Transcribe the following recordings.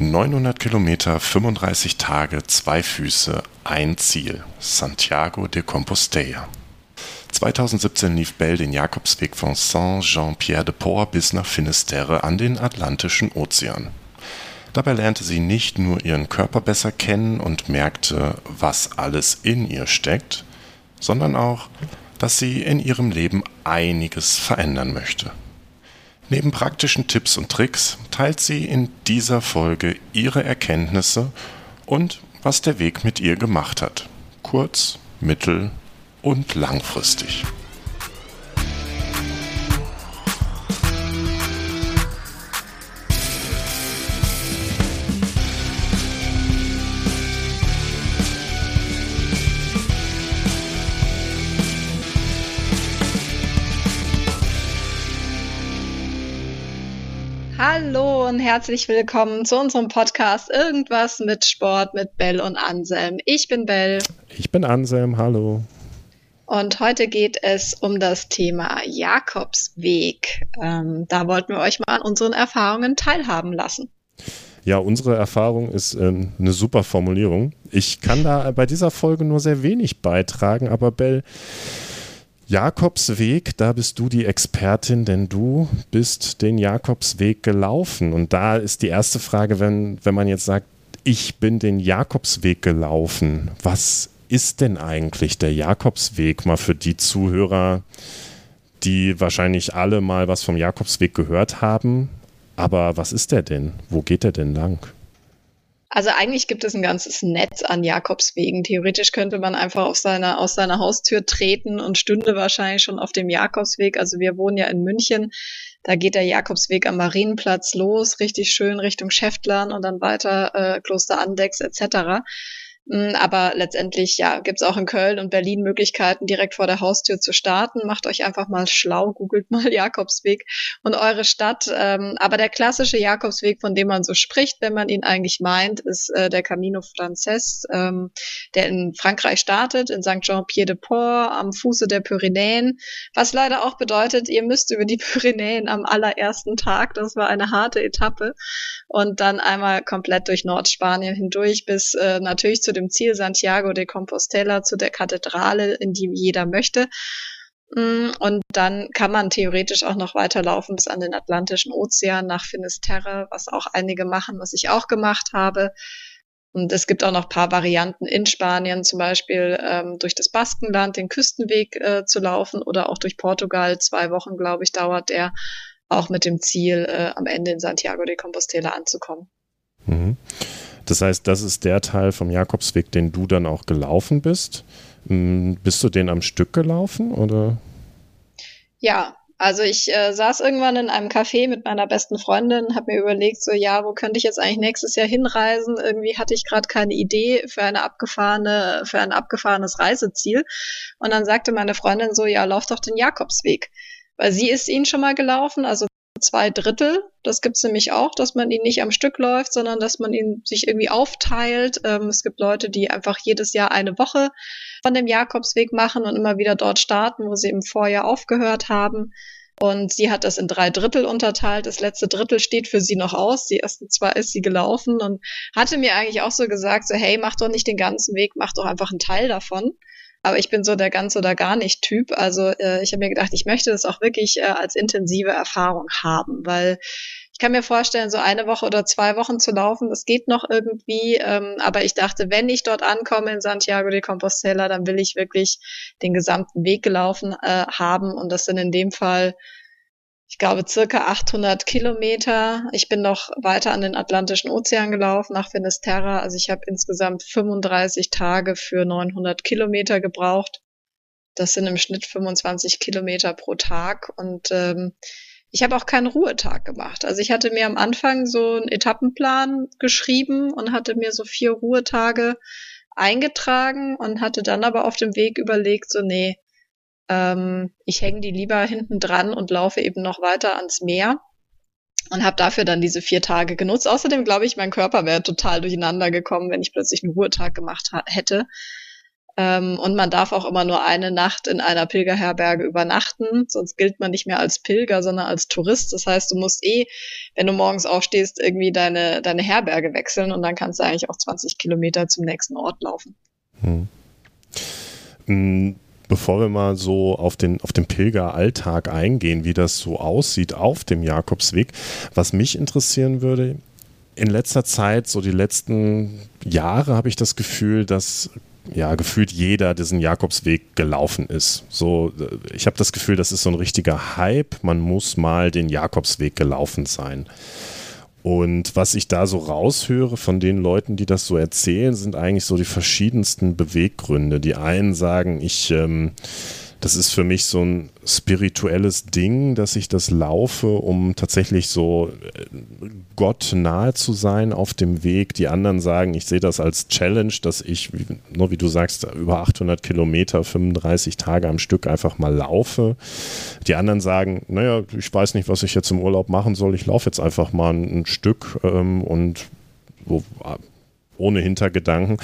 900 Kilometer, 35 Tage, zwei Füße, ein Ziel. Santiago de Compostela. 2017 lief Bell den Jakobsweg von Saint-Jean-Pierre-de-Port bis nach Finisterre an den Atlantischen Ozean. Dabei lernte sie nicht nur ihren Körper besser kennen und merkte, was alles in ihr steckt, sondern auch, dass sie in ihrem Leben einiges verändern möchte. Neben praktischen Tipps und Tricks teilt sie in dieser Folge ihre Erkenntnisse und was der Weg mit ihr gemacht hat. Kurz, mittel und langfristig. Hallo und herzlich willkommen zu unserem Podcast Irgendwas mit Sport mit Bell und Anselm. Ich bin Bell. Ich bin Anselm, hallo. Und heute geht es um das Thema Jakobsweg. Ähm, da wollten wir euch mal an unseren Erfahrungen teilhaben lassen. Ja, unsere Erfahrung ist äh, eine super Formulierung. Ich kann da bei dieser Folge nur sehr wenig beitragen, aber Bell, Jakobsweg, da bist du die Expertin, denn du bist den Jakobsweg gelaufen. Und da ist die erste Frage, wenn, wenn man jetzt sagt, ich bin den Jakobsweg gelaufen. Was ist denn eigentlich der Jakobsweg? Mal für die Zuhörer, die wahrscheinlich alle mal was vom Jakobsweg gehört haben. Aber was ist der denn? Wo geht der denn lang? Also eigentlich gibt es ein ganzes Netz an Jakobswegen. Theoretisch könnte man einfach auf seine, aus seiner Haustür treten und stünde wahrscheinlich schon auf dem Jakobsweg. Also wir wohnen ja in München. Da geht der Jakobsweg am Marienplatz los, richtig schön Richtung Schäftlern und dann weiter äh, Kloster Andex etc. Mm, aber letztendlich, ja, gibt's auch in Köln und Berlin Möglichkeiten, direkt vor der Haustür zu starten. Macht euch einfach mal schlau, googelt mal Jakobsweg und eure Stadt. Ähm, aber der klassische Jakobsweg, von dem man so spricht, wenn man ihn eigentlich meint, ist äh, der Camino Frances, ähm, der in Frankreich startet, in St. Jean-Pied-de-Port, am Fuße der Pyrenäen. Was leider auch bedeutet, ihr müsst über die Pyrenäen am allerersten Tag. Das war eine harte Etappe. Und dann einmal komplett durch Nordspanien hindurch bis äh, natürlich zu dem Ziel Santiago de Compostela, zu der Kathedrale, in die jeder möchte. Mm, und dann kann man theoretisch auch noch weiterlaufen bis an den Atlantischen Ozean nach Finisterre, was auch einige machen, was ich auch gemacht habe. Und es gibt auch noch paar Varianten in Spanien, zum Beispiel ähm, durch das Baskenland den Küstenweg äh, zu laufen oder auch durch Portugal. Zwei Wochen, glaube ich, dauert der, auch mit dem Ziel, äh, am Ende in Santiago de Compostela anzukommen. Mhm. Das heißt, das ist der Teil vom Jakobsweg, den du dann auch gelaufen bist. Hm, bist du den am Stück gelaufen oder? Ja, also ich äh, saß irgendwann in einem Café mit meiner besten Freundin, habe mir überlegt, so ja, wo könnte ich jetzt eigentlich nächstes Jahr hinreisen? Irgendwie hatte ich gerade keine Idee für eine abgefahrene, für ein abgefahrenes Reiseziel. Und dann sagte meine Freundin so, ja, lauf doch den Jakobsweg. Weil sie ist ihn schon mal gelaufen, also zwei Drittel. Das gibt's nämlich auch, dass man ihn nicht am Stück läuft, sondern dass man ihn sich irgendwie aufteilt. Ähm, es gibt Leute, die einfach jedes Jahr eine Woche von dem Jakobsweg machen und immer wieder dort starten, wo sie im Vorjahr aufgehört haben. Und sie hat das in drei Drittel unterteilt. Das letzte Drittel steht für sie noch aus. Die ersten zwei ist sie gelaufen und hatte mir eigentlich auch so gesagt, so hey, mach doch nicht den ganzen Weg, mach doch einfach einen Teil davon. Aber ich bin so der ganz oder gar nicht Typ. Also äh, ich habe mir gedacht, ich möchte das auch wirklich äh, als intensive Erfahrung haben, weil ich kann mir vorstellen, so eine Woche oder zwei Wochen zu laufen, das geht noch irgendwie. Ähm, aber ich dachte, wenn ich dort ankomme in Santiago de Compostela, dann will ich wirklich den gesamten Weg gelaufen äh, haben. Und das sind in dem Fall ich glaube, circa 800 Kilometer. Ich bin noch weiter an den Atlantischen Ozean gelaufen, nach Finisterra. Also ich habe insgesamt 35 Tage für 900 Kilometer gebraucht. Das sind im Schnitt 25 Kilometer pro Tag. Und ähm, ich habe auch keinen Ruhetag gemacht. Also ich hatte mir am Anfang so einen Etappenplan geschrieben und hatte mir so vier Ruhetage eingetragen und hatte dann aber auf dem Weg überlegt, so nee, ähm, ich hänge die lieber hinten dran und laufe eben noch weiter ans Meer und habe dafür dann diese vier Tage genutzt. Außerdem glaube ich, mein Körper wäre total durcheinander gekommen, wenn ich plötzlich einen Ruhetag gemacht hätte. Ähm, und man darf auch immer nur eine Nacht in einer Pilgerherberge übernachten, sonst gilt man nicht mehr als Pilger, sondern als Tourist. Das heißt, du musst eh, wenn du morgens aufstehst, irgendwie deine, deine Herberge wechseln und dann kannst du eigentlich auch 20 Kilometer zum nächsten Ort laufen. Hm. hm. Bevor wir mal so auf den, auf den Pilgeralltag eingehen, wie das so aussieht auf dem Jakobsweg, was mich interessieren würde, in letzter Zeit, so die letzten Jahre, habe ich das Gefühl, dass ja, gefühlt jeder diesen Jakobsweg gelaufen ist. So, ich habe das Gefühl, das ist so ein richtiger Hype. Man muss mal den Jakobsweg gelaufen sein. Und was ich da so raushöre von den Leuten, die das so erzählen, sind eigentlich so die verschiedensten Beweggründe. Die einen sagen, ich ähm, das ist für mich so ein spirituelles Ding, dass ich das laufe, um tatsächlich so äh, Gott nahe zu sein auf dem Weg. Die anderen sagen, ich sehe das als Challenge, dass ich, nur wie du sagst, über 800 Kilometer, 35 Tage am Stück einfach mal laufe. Die anderen sagen, naja, ich weiß nicht, was ich jetzt im Urlaub machen soll. Ich laufe jetzt einfach mal ein, Stück ähm, und wo, ohne Hintergedanken.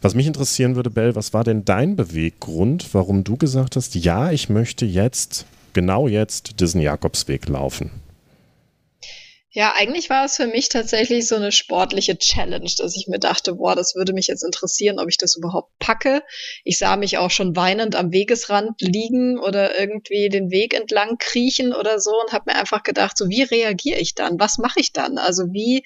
Was mich interessieren würde, Bell, was war denn dein Beweggrund, warum du gesagt hast, ja, ich möchte jetzt, genau jetzt, diesen Jakobsweg laufen? Ja, eigentlich war es für mich tatsächlich so eine sportliche Challenge, dass ich mir dachte, boah, das würde mich jetzt interessieren, ob ich das überhaupt packe. Ich sah mich auch schon weinend am Wegesrand liegen oder irgendwie den Weg entlang kriechen oder so und habe mir einfach gedacht, so wie reagiere ich dann? Was mache ich dann? Also wie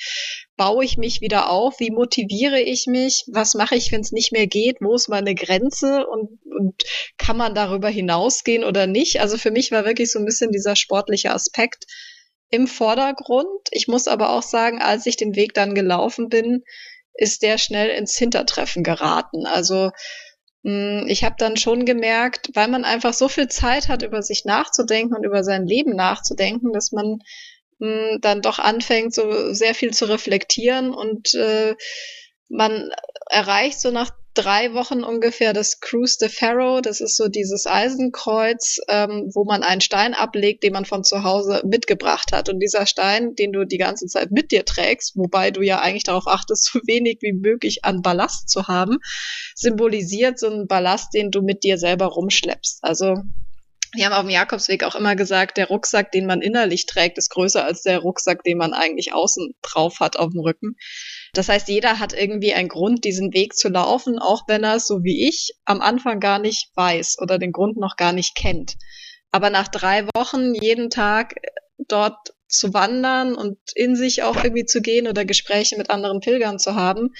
baue ich mich wieder auf? Wie motiviere ich mich? Was mache ich, wenn es nicht mehr geht? Wo ist meine Grenze? Und, und kann man darüber hinausgehen oder nicht? Also für mich war wirklich so ein bisschen dieser sportliche Aspekt im Vordergrund. Ich muss aber auch sagen, als ich den Weg dann gelaufen bin, ist der schnell ins Hintertreffen geraten. Also hm, ich habe dann schon gemerkt, weil man einfach so viel Zeit hat, über sich nachzudenken und über sein Leben nachzudenken, dass man mh, dann doch anfängt, so sehr viel zu reflektieren und äh, man erreicht so nach drei Wochen ungefähr das Cruise de Pharaoh. Das ist so dieses Eisenkreuz, ähm, wo man einen Stein ablegt, den man von zu Hause mitgebracht hat. Und dieser Stein, den du die ganze Zeit mit dir trägst, wobei du ja eigentlich darauf achtest, so wenig wie möglich an Ballast zu haben, symbolisiert so einen Ballast, den du mit dir selber rumschleppst. Also wir haben auf dem Jakobsweg auch immer gesagt, der Rucksack, den man innerlich trägt, ist größer als der Rucksack, den man eigentlich außen drauf hat auf dem Rücken. Das heißt, jeder hat irgendwie einen Grund, diesen Weg zu laufen, auch wenn er es, so wie ich, am Anfang gar nicht weiß oder den Grund noch gar nicht kennt. Aber nach drei Wochen jeden Tag dort zu wandern und in sich auch irgendwie zu gehen oder Gespräche mit anderen Pilgern zu haben,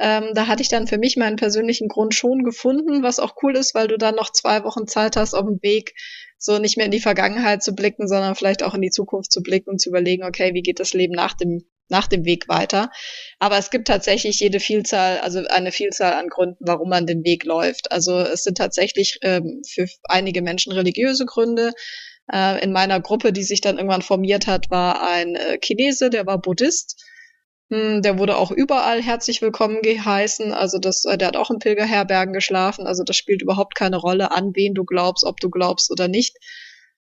ähm, da hatte ich dann für mich meinen persönlichen Grund schon gefunden, was auch cool ist, weil du dann noch zwei Wochen Zeit hast, auf dem Weg so nicht mehr in die Vergangenheit zu blicken, sondern vielleicht auch in die Zukunft zu blicken und zu überlegen, okay, wie geht das Leben nach dem nach dem Weg weiter. Aber es gibt tatsächlich jede Vielzahl, also eine Vielzahl an Gründen, warum man den Weg läuft. Also es sind tatsächlich ähm, für einige Menschen religiöse Gründe. Äh, in meiner Gruppe, die sich dann irgendwann formiert hat, war ein äh, Chinese, der war Buddhist. Hm, der wurde auch überall herzlich willkommen geheißen. Also das, äh, der hat auch in Pilgerherbergen geschlafen. Also das spielt überhaupt keine Rolle, an wen du glaubst, ob du glaubst oder nicht.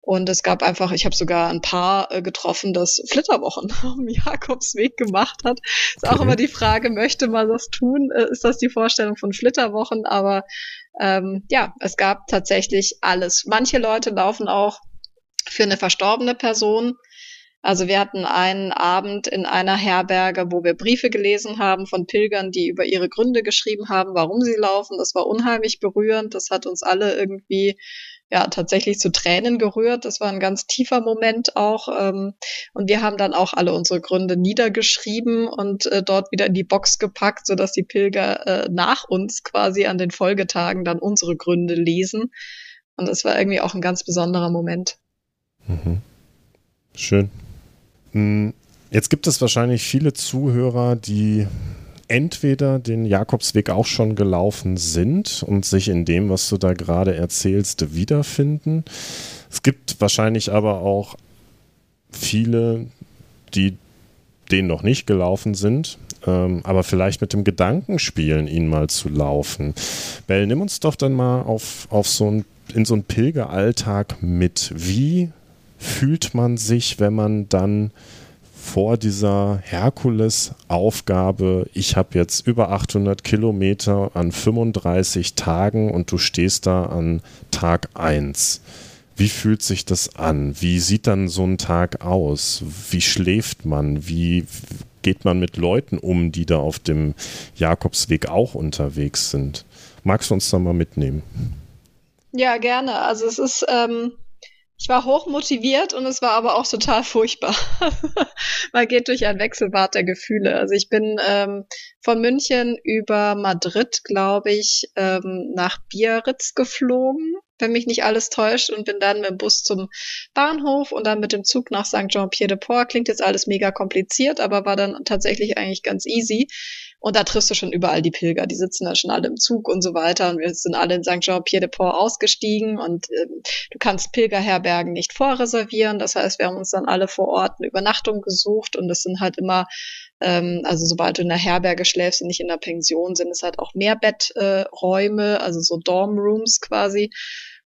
Und es gab einfach, ich habe sogar ein Paar äh, getroffen, das Flitterwochen am Jakobsweg gemacht hat. Ist auch immer die Frage, möchte man das tun? Äh, ist das die Vorstellung von Flitterwochen? Aber ähm, ja, es gab tatsächlich alles. Manche Leute laufen auch für eine verstorbene Person. Also wir hatten einen Abend in einer Herberge, wo wir Briefe gelesen haben von Pilgern, die über ihre Gründe geschrieben haben, warum sie laufen. Das war unheimlich berührend. Das hat uns alle irgendwie ja tatsächlich zu Tränen gerührt. Das war ein ganz tiefer Moment auch. Ähm, und wir haben dann auch alle unsere Gründe niedergeschrieben und äh, dort wieder in die Box gepackt, sodass die Pilger äh, nach uns quasi an den Folgetagen dann unsere Gründe lesen. Und das war irgendwie auch ein ganz besonderer Moment. Mhm. Schön. Hm, jetzt gibt es wahrscheinlich viele Zuhörer, die entweder den Jakobsweg auch schon gelaufen sind und sich in dem, was du da gerade erzählst, wiederfinden. Es gibt wahrscheinlich aber auch viele, die den noch nicht gelaufen sind, ähm, aber vielleicht mit dem Gedanken spielen, ihn mal zu laufen. Bell, nimm uns doch dann mal auf, auf so ein, in so einen Pilgeralltag mit. Wie fühlt man sich, wenn man dann vor dieser Herkules-Aufgabe, ich habe jetzt über 800 Kilometer an 35 Tagen und du stehst da an Tag 1. Wie fühlt sich das an? Wie sieht dann so ein Tag aus? Wie schläft man? Wie geht man mit Leuten um, die da auf dem Jakobsweg auch unterwegs sind? Magst du uns da mal mitnehmen? Ja, gerne. Also es ist, ähm, ich war hoch motiviert und es war aber auch total furchtbar. Man geht durch ein Wechselbad der Gefühle. Also ich bin ähm, von München über Madrid, glaube ich, ähm, nach Biarritz geflogen wenn mich nicht alles täuscht, und bin dann mit dem Bus zum Bahnhof und dann mit dem Zug nach St. Jean-Pied-de-Port. Klingt jetzt alles mega kompliziert, aber war dann tatsächlich eigentlich ganz easy. Und da triffst du schon überall die Pilger. Die sitzen dann schon alle im Zug und so weiter. Und wir sind alle in St. Jean-Pied-de-Port ausgestiegen und äh, du kannst Pilgerherbergen nicht vorreservieren. Das heißt, wir haben uns dann alle vor Ort eine Übernachtung gesucht und das sind halt immer ähm, also sobald du in der Herberge schläfst und nicht in der Pension, sind es halt auch Mehrbetträume, äh, also so Dormrooms quasi.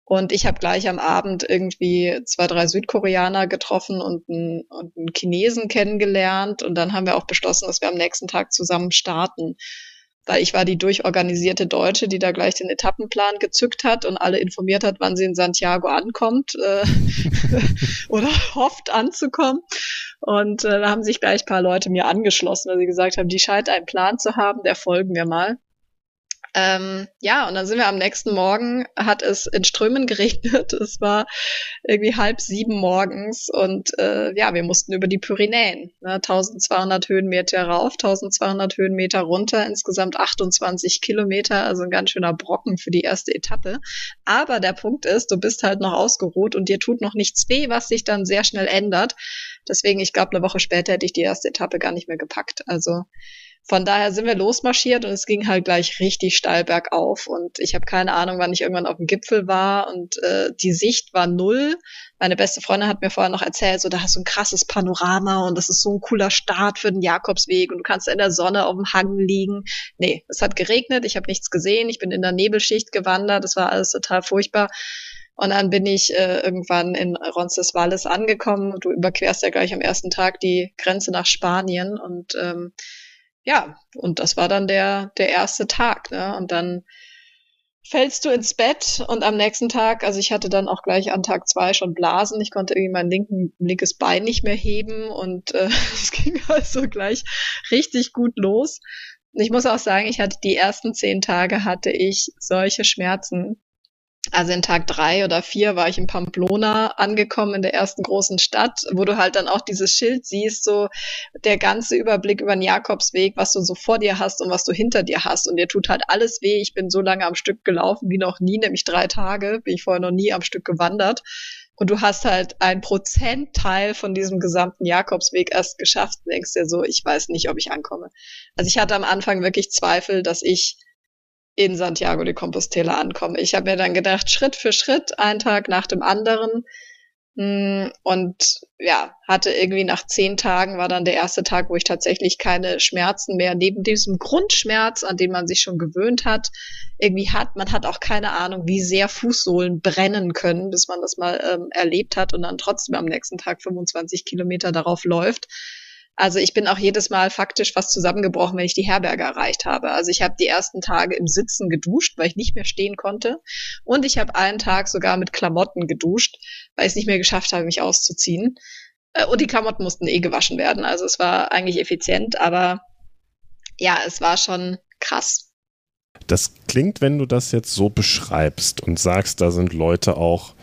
Und ich habe gleich am Abend irgendwie zwei, drei Südkoreaner getroffen und einen, und einen Chinesen kennengelernt. Und dann haben wir auch beschlossen, dass wir am nächsten Tag zusammen starten weil ich war die durchorganisierte Deutsche, die da gleich den Etappenplan gezückt hat und alle informiert hat, wann sie in Santiago ankommt äh, oder hofft anzukommen. Und äh, da haben sich gleich paar Leute mir angeschlossen, weil sie gesagt haben, die scheint einen Plan zu haben, der folgen wir mal. Ähm, ja, und dann sind wir am nächsten Morgen, hat es in Strömen geregnet. Es war irgendwie halb sieben morgens und äh, ja, wir mussten über die Pyrenäen. Ne, 1200 Höhenmeter rauf, 1200 Höhenmeter runter, insgesamt 28 Kilometer, also ein ganz schöner Brocken für die erste Etappe. Aber der Punkt ist, du bist halt noch ausgeruht und dir tut noch nichts weh, was sich dann sehr schnell ändert. Deswegen, ich glaube, eine Woche später hätte ich die erste Etappe gar nicht mehr gepackt. Also von daher sind wir losmarschiert und es ging halt gleich richtig steil bergauf und ich habe keine Ahnung, wann ich irgendwann auf dem Gipfel war und äh, die Sicht war null. Meine beste Freundin hat mir vorher noch erzählt, so da hast du ein krasses Panorama und das ist so ein cooler Start für den Jakobsweg und du kannst in der Sonne auf dem Hang liegen. Nee, es hat geregnet, ich habe nichts gesehen, ich bin in der Nebelschicht gewandert, das war alles total furchtbar. Und dann bin ich äh, irgendwann in Roncesvalles angekommen. Du überquerst ja gleich am ersten Tag die Grenze nach Spanien und ähm, ja, und das war dann der, der erste Tag, ne? Und dann fällst du ins Bett und am nächsten Tag, also ich hatte dann auch gleich an Tag zwei schon Blasen, ich konnte irgendwie mein linken, linkes Bein nicht mehr heben und äh, es ging also gleich richtig gut los. Und ich muss auch sagen, ich hatte die ersten zehn Tage hatte ich solche Schmerzen, also in Tag drei oder vier war ich in Pamplona angekommen, in der ersten großen Stadt, wo du halt dann auch dieses Schild siehst, so der ganze Überblick über den Jakobsweg, was du so vor dir hast und was du hinter dir hast. Und dir tut halt alles weh. Ich bin so lange am Stück gelaufen wie noch nie, nämlich drei Tage, bin ich vorher noch nie am Stück gewandert. Und du hast halt ein Prozentteil von diesem gesamten Jakobsweg erst geschafft denkst dir so, ich weiß nicht, ob ich ankomme. Also ich hatte am Anfang wirklich Zweifel, dass ich in Santiago de Compostela ankomme. Ich habe mir dann gedacht, Schritt für Schritt, einen Tag nach dem anderen. Mm, und ja, hatte irgendwie nach zehn Tagen war dann der erste Tag, wo ich tatsächlich keine Schmerzen mehr neben diesem Grundschmerz, an den man sich schon gewöhnt hat, irgendwie hat. Man hat auch keine Ahnung, wie sehr Fußsohlen brennen können, bis man das mal ähm, erlebt hat und dann trotzdem am nächsten Tag 25 Kilometer darauf läuft. Also ich bin auch jedes Mal faktisch fast zusammengebrochen, wenn ich die Herberge erreicht habe. Also ich habe die ersten Tage im Sitzen geduscht, weil ich nicht mehr stehen konnte. Und ich habe einen Tag sogar mit Klamotten geduscht, weil ich es nicht mehr geschafft habe, mich auszuziehen. Äh, und die Klamotten mussten eh gewaschen werden. Also es war eigentlich effizient, aber ja, es war schon krass. Das klingt, wenn du das jetzt so beschreibst und sagst, da sind Leute auch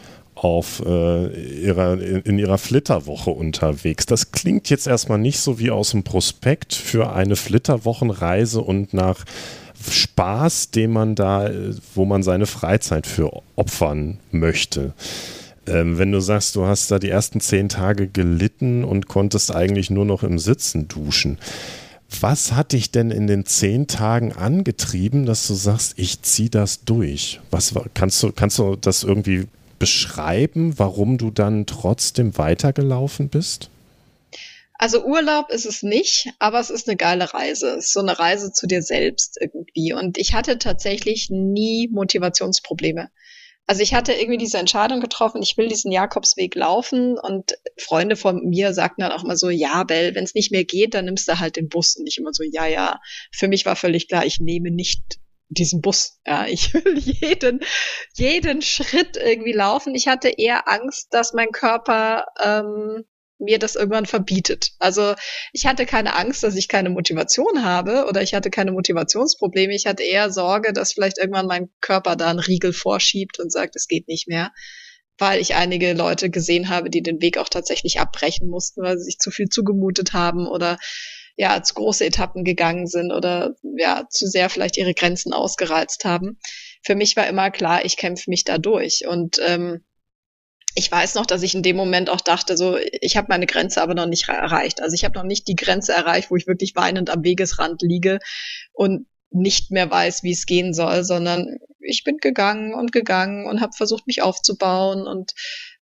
auf äh, ihrer, in ihrer Flitterwoche unterwegs. Das klingt jetzt erstmal nicht so wie aus dem Prospekt für eine Flitterwochenreise und nach Spaß, den man da, wo man seine Freizeit für opfern möchte. Ähm, wenn du sagst, du hast da die ersten zehn Tage gelitten und konntest eigentlich nur noch im Sitzen duschen. Was hat dich denn in den zehn Tagen angetrieben, dass du sagst, ich ziehe das durch? Was kannst du, kannst du das irgendwie beschreiben, warum du dann trotzdem weitergelaufen bist? Also Urlaub ist es nicht, aber es ist eine geile Reise. Es ist so eine Reise zu dir selbst irgendwie. Und ich hatte tatsächlich nie Motivationsprobleme. Also ich hatte irgendwie diese Entscheidung getroffen, ich will diesen Jakobsweg laufen und Freunde von mir sagten dann auch mal so, ja, Bell, wenn es nicht mehr geht, dann nimmst du halt den Bus und ich immer so, ja, ja. Für mich war völlig klar, ich nehme nicht diesen Bus. Ja, ich will jeden, jeden Schritt irgendwie laufen. Ich hatte eher Angst, dass mein Körper ähm, mir das irgendwann verbietet. Also ich hatte keine Angst, dass ich keine Motivation habe oder ich hatte keine Motivationsprobleme. Ich hatte eher Sorge, dass vielleicht irgendwann mein Körper da einen Riegel vorschiebt und sagt, es geht nicht mehr. Weil ich einige Leute gesehen habe, die den Weg auch tatsächlich abbrechen mussten, weil sie sich zu viel zugemutet haben oder ja, zu große Etappen gegangen sind oder ja, zu sehr vielleicht ihre Grenzen ausgereizt haben. Für mich war immer klar, ich kämpfe mich da durch. Und ähm, ich weiß noch, dass ich in dem Moment auch dachte, so, ich habe meine Grenze aber noch nicht erreicht. Also ich habe noch nicht die Grenze erreicht, wo ich wirklich weinend am Wegesrand liege und nicht mehr weiß, wie es gehen soll, sondern ich bin gegangen und gegangen und habe versucht, mich aufzubauen und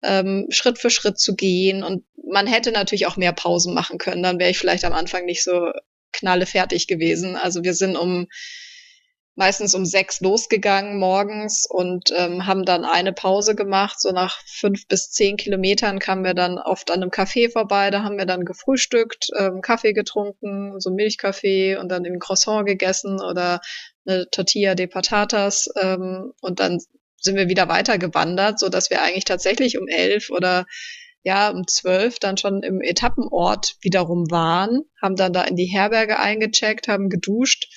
ähm, Schritt für Schritt zu gehen. Und man hätte natürlich auch mehr Pausen machen können. Dann wäre ich vielleicht am Anfang nicht so knalle fertig gewesen. Also wir sind um meistens um sechs losgegangen morgens und ähm, haben dann eine Pause gemacht. So nach fünf bis zehn Kilometern kamen wir dann oft an einem Café vorbei. Da haben wir dann gefrühstückt, ähm, Kaffee getrunken, so Milchkaffee und dann ein Croissant gegessen oder eine Tortilla de Patatas. Ähm, und dann sind wir wieder weiter gewandert, so dass wir eigentlich tatsächlich um elf oder ja, um zwölf dann schon im Etappenort wiederum waren, haben dann da in die Herberge eingecheckt, haben geduscht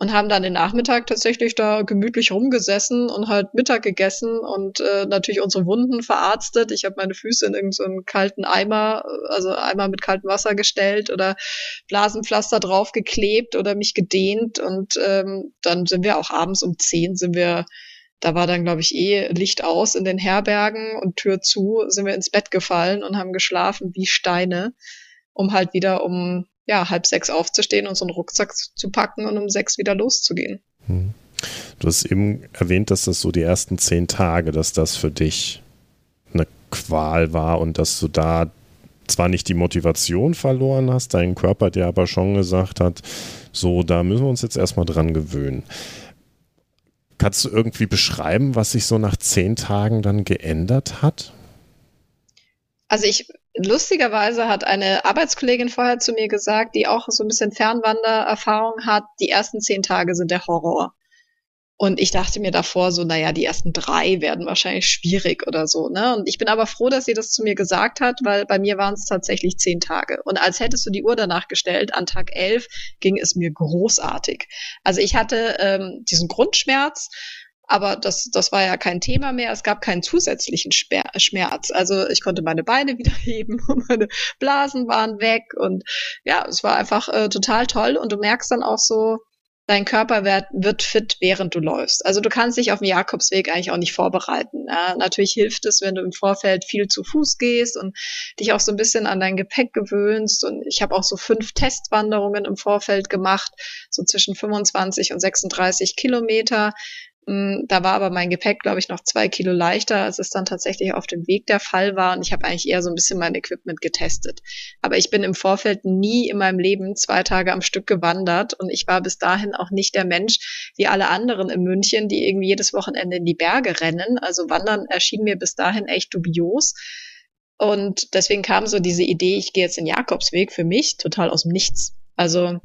und haben dann den Nachmittag tatsächlich da gemütlich rumgesessen und halt Mittag gegessen und äh, natürlich unsere Wunden verarztet. Ich habe meine Füße in irgendeinen so kalten Eimer, also Eimer mit kaltem Wasser gestellt oder Blasenpflaster draufgeklebt oder mich gedehnt und ähm, dann sind wir auch abends um zehn sind wir da war dann, glaube ich, eh Licht aus in den Herbergen und Tür zu, sind wir ins Bett gefallen und haben geschlafen wie Steine, um halt wieder um ja, halb sechs aufzustehen und so einen Rucksack zu packen und um sechs wieder loszugehen. Hm. Du hast eben erwähnt, dass das so die ersten zehn Tage, dass das für dich eine Qual war und dass du da zwar nicht die Motivation verloren hast, dein Körper dir aber schon gesagt hat, so, da müssen wir uns jetzt erstmal dran gewöhnen. Kannst du irgendwie beschreiben, was sich so nach zehn Tagen dann geändert hat? Also ich lustigerweise hat eine Arbeitskollegin vorher zu mir gesagt, die auch so ein bisschen Fernwandererfahrung hat, die ersten zehn Tage sind der Horror. Und ich dachte mir davor so, naja, die ersten drei werden wahrscheinlich schwierig oder so, ne? Und ich bin aber froh, dass sie das zu mir gesagt hat, weil bei mir waren es tatsächlich zehn Tage. Und als hättest du die Uhr danach gestellt, an Tag elf ging es mir großartig. Also ich hatte ähm, diesen Grundschmerz, aber das, das war ja kein Thema mehr. Es gab keinen zusätzlichen Schmerz. Also ich konnte meine Beine wieder heben und meine Blasen waren weg. Und ja, es war einfach äh, total toll. Und du merkst dann auch so, dein Körper wird, wird fit, während du läufst. Also du kannst dich auf den Jakobsweg eigentlich auch nicht vorbereiten. Ja, natürlich hilft es, wenn du im Vorfeld viel zu Fuß gehst und dich auch so ein bisschen an dein Gepäck gewöhnst. Und ich habe auch so fünf Testwanderungen im Vorfeld gemacht, so zwischen 25 und 36 Kilometer. Mm, da war aber mein Gepäck, glaube ich, noch zwei Kilo leichter, als es dann tatsächlich auf dem Weg der Fall war. Und ich habe eigentlich eher so ein bisschen mein Equipment getestet. Aber ich bin im Vorfeld nie in meinem Leben zwei Tage am Stück gewandert. Und ich war bis dahin auch nicht der Mensch wie alle anderen in München, die irgendwie jedes Wochenende in die Berge rennen. Also Wandern erschien mir bis dahin echt dubios. Und deswegen kam so diese Idee, ich gehe jetzt den Jakobsweg für mich total aus dem Nichts. Also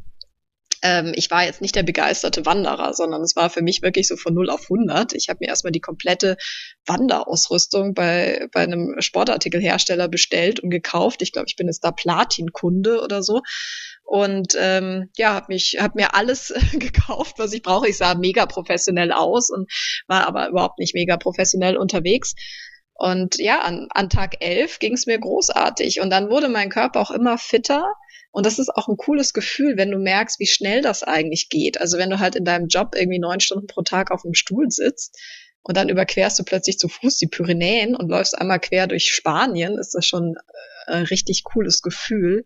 ähm, ich war jetzt nicht der begeisterte Wanderer, sondern es war für mich wirklich so von 0 auf 100. Ich habe mir erstmal die komplette Wanderausrüstung bei, bei einem Sportartikelhersteller bestellt und gekauft. Ich glaube, ich bin jetzt da Platin-Kunde oder so. Und ähm, ja, habe mich, hab mir alles gekauft, was ich brauche. Ich sah mega professionell aus und war aber überhaupt nicht mega professionell unterwegs. Und ja, an, an Tag 11 ging es mir großartig. Und dann wurde mein Körper auch immer fitter. Und das ist auch ein cooles Gefühl, wenn du merkst, wie schnell das eigentlich geht. Also wenn du halt in deinem Job irgendwie neun Stunden pro Tag auf dem Stuhl sitzt und dann überquerst du plötzlich zu Fuß die Pyrenäen und läufst einmal quer durch Spanien, ist das schon äh, ein richtig cooles Gefühl.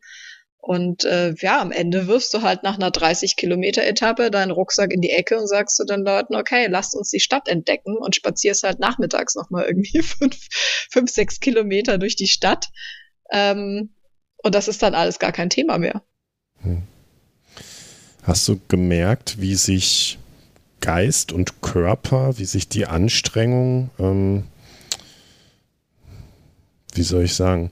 Und äh, ja, am Ende wirfst du halt nach einer 30 Kilometer Etappe deinen Rucksack in die Ecke und sagst zu den Leuten, okay, lasst uns die Stadt entdecken und spazierst halt nachmittags nochmal irgendwie fünf, fünf, sechs Kilometer durch die Stadt. Ähm, und das ist dann alles gar kein Thema mehr. Hm. Hast du gemerkt, wie sich Geist und Körper, wie sich die Anstrengung, ähm, wie soll ich sagen,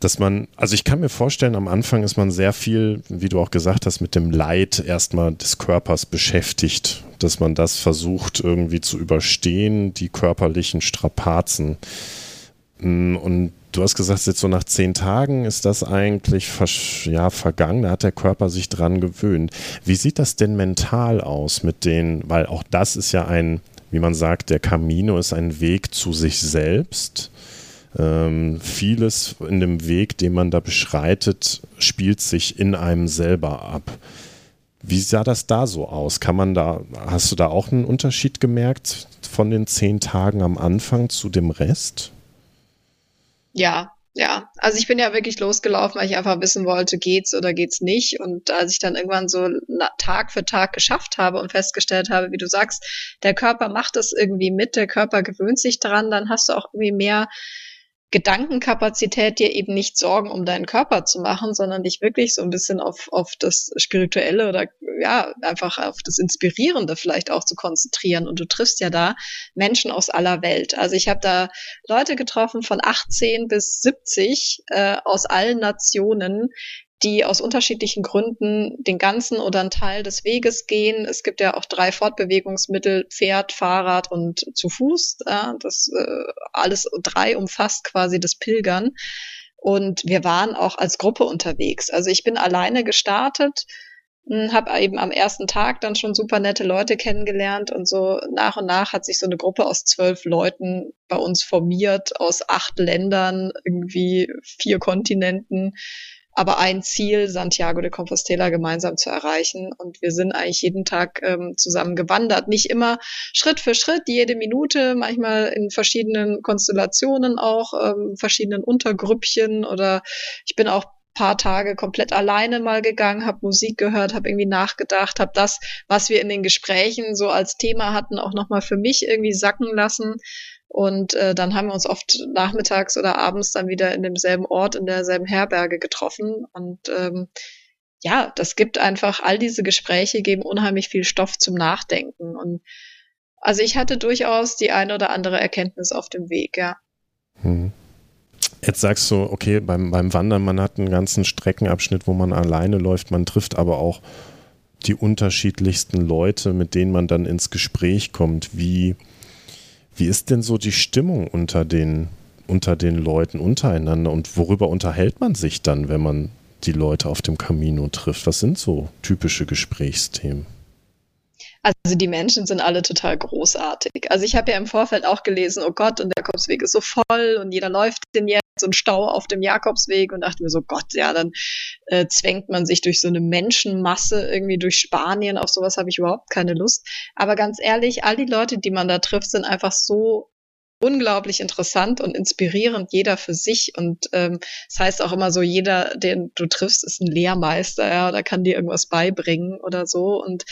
dass man, also ich kann mir vorstellen, am Anfang ist man sehr viel, wie du auch gesagt hast, mit dem Leid erstmal des Körpers beschäftigt, dass man das versucht irgendwie zu überstehen, die körperlichen Strapazen. Mm, und du hast gesagt, jetzt so nach zehn Tagen ist das eigentlich ja, vergangen, da hat der Körper sich dran gewöhnt. Wie sieht das denn mental aus mit den, weil auch das ist ja ein, wie man sagt, der Camino ist ein Weg zu sich selbst. Ähm, vieles in dem Weg, den man da beschreitet, spielt sich in einem selber ab. Wie sah das da so aus? Kann man da, hast du da auch einen Unterschied gemerkt von den zehn Tagen am Anfang zu dem Rest? Ja, ja. Also ich bin ja wirklich losgelaufen, weil ich einfach wissen wollte, geht's oder geht's nicht. Und als ich dann irgendwann so Tag für Tag geschafft habe und festgestellt habe, wie du sagst, der Körper macht das irgendwie mit, der Körper gewöhnt sich dran, dann hast du auch irgendwie mehr Gedankenkapazität dir eben nicht Sorgen um deinen Körper zu machen, sondern dich wirklich so ein bisschen auf, auf das Spirituelle oder ja, einfach auf das Inspirierende vielleicht auch zu konzentrieren. Und du triffst ja da Menschen aus aller Welt. Also ich habe da Leute getroffen von 18 bis 70 äh, aus allen Nationen, die aus unterschiedlichen Gründen den ganzen oder einen Teil des Weges gehen. Es gibt ja auch drei Fortbewegungsmittel, Pferd, Fahrrad und zu Fuß. Das äh, alles drei umfasst quasi das Pilgern. Und wir waren auch als Gruppe unterwegs. Also ich bin alleine gestartet, hm, habe eben am ersten Tag dann schon super nette Leute kennengelernt und so nach und nach hat sich so eine Gruppe aus zwölf Leuten bei uns formiert, aus acht Ländern, irgendwie vier Kontinenten aber ein Ziel, Santiago de Compostela gemeinsam zu erreichen. Und wir sind eigentlich jeden Tag ähm, zusammen gewandert. Nicht immer Schritt für Schritt, jede Minute, manchmal in verschiedenen Konstellationen auch, ähm, verschiedenen Untergrüppchen oder ich bin auch paar Tage komplett alleine mal gegangen, habe Musik gehört, habe irgendwie nachgedacht, habe das, was wir in den Gesprächen so als Thema hatten, auch nochmal für mich irgendwie sacken lassen und äh, dann haben wir uns oft nachmittags oder abends dann wieder in demselben Ort, in derselben Herberge getroffen. Und ähm, ja, das gibt einfach, all diese Gespräche geben unheimlich viel Stoff zum Nachdenken. Und also ich hatte durchaus die eine oder andere Erkenntnis auf dem Weg, ja. Hm. Jetzt sagst du, okay, beim, beim Wandern, man hat einen ganzen Streckenabschnitt, wo man alleine läuft, man trifft aber auch die unterschiedlichsten Leute, mit denen man dann ins Gespräch kommt. Wie, wie ist denn so die Stimmung unter den, unter den Leuten untereinander und worüber unterhält man sich dann, wenn man die Leute auf dem Camino trifft? Was sind so typische Gesprächsthemen? Also die Menschen sind alle total großartig. Also ich habe ja im Vorfeld auch gelesen, oh Gott, und der Jakobsweg ist so voll und jeder läuft den jetzt so ein Stau auf dem Jakobsweg und dachte mir so, Gott, ja, dann äh, zwängt man sich durch so eine Menschenmasse irgendwie durch Spanien. Auf sowas habe ich überhaupt keine Lust. Aber ganz ehrlich, all die Leute, die man da trifft, sind einfach so unglaublich interessant und inspirierend, jeder für sich. Und ähm, das heißt auch immer so, jeder, den du triffst, ist ein Lehrmeister, ja, oder kann dir irgendwas beibringen oder so. Und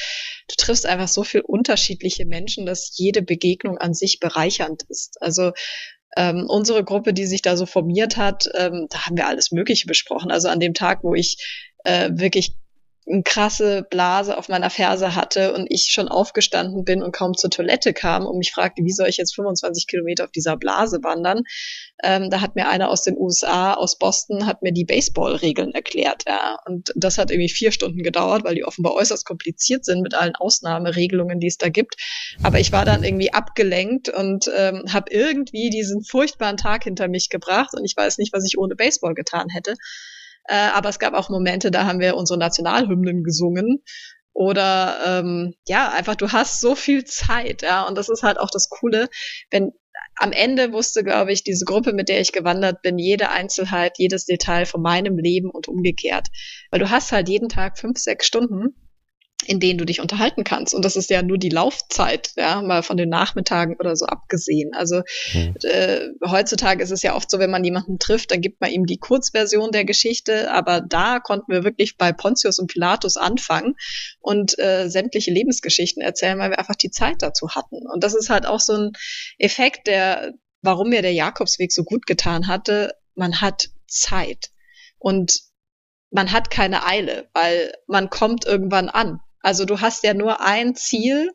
du triffst einfach so viel unterschiedliche Menschen, dass jede Begegnung an sich bereichernd ist. Also ähm, unsere Gruppe, die sich da so formiert hat, ähm, da haben wir alles Mögliche besprochen. Also an dem Tag, wo ich äh, wirklich eine krasse Blase auf meiner Ferse hatte und ich schon aufgestanden bin und kaum zur Toilette kam und mich fragte, wie soll ich jetzt 25 Kilometer auf dieser Blase wandern? Ähm, da hat mir einer aus den USA, aus Boston, hat mir die Baseball-Regeln erklärt. Ja. Und das hat irgendwie vier Stunden gedauert, weil die offenbar äußerst kompliziert sind mit allen Ausnahmeregelungen, die es da gibt. Aber ich war dann irgendwie abgelenkt und ähm, habe irgendwie diesen furchtbaren Tag hinter mich gebracht und ich weiß nicht, was ich ohne Baseball getan hätte. Äh, aber es gab auch Momente, da haben wir unsere Nationalhymnen gesungen. Oder ähm, ja, einfach du hast so viel Zeit, ja. Und das ist halt auch das Coole, wenn am Ende wusste, glaube ich, diese Gruppe, mit der ich gewandert bin, jede Einzelheit, jedes Detail von meinem Leben und umgekehrt. Weil du hast halt jeden Tag fünf, sechs Stunden in denen du dich unterhalten kannst. Und das ist ja nur die Laufzeit, ja, mal von den Nachmittagen oder so abgesehen. Also mhm. äh, heutzutage ist es ja oft so, wenn man jemanden trifft, dann gibt man ihm die Kurzversion der Geschichte, aber da konnten wir wirklich bei Pontius und Pilatus anfangen und äh, sämtliche Lebensgeschichten erzählen, weil wir einfach die Zeit dazu hatten. Und das ist halt auch so ein Effekt, der, warum mir der Jakobsweg so gut getan hatte. Man hat Zeit. Und man hat keine Eile, weil man kommt irgendwann an. Also du hast ja nur ein Ziel,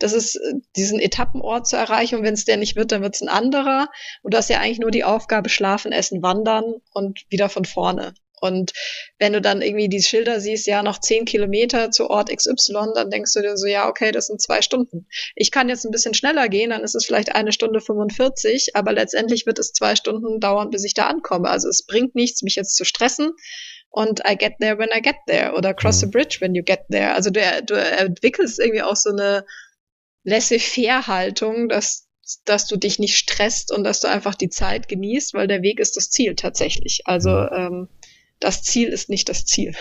das ist äh, diesen Etappenort zu erreichen. Und wenn es der nicht wird, dann wird es ein anderer. Und du hast ja eigentlich nur die Aufgabe, schlafen, essen, wandern und wieder von vorne. Und wenn du dann irgendwie die Schilder siehst, ja, noch zehn Kilometer zu Ort XY, dann denkst du dir so, ja, okay, das sind zwei Stunden. Ich kann jetzt ein bisschen schneller gehen, dann ist es vielleicht eine Stunde 45, aber letztendlich wird es zwei Stunden dauern, bis ich da ankomme. Also es bringt nichts, mich jetzt zu stressen. Und I get there when I get there oder cross the mhm. bridge when you get there. Also du, du entwickelst irgendwie auch so eine Laissez-faire-Haltung, dass dass du dich nicht stresst und dass du einfach die Zeit genießt, weil der Weg ist das Ziel tatsächlich. Also mhm. ähm, das Ziel ist nicht das Ziel.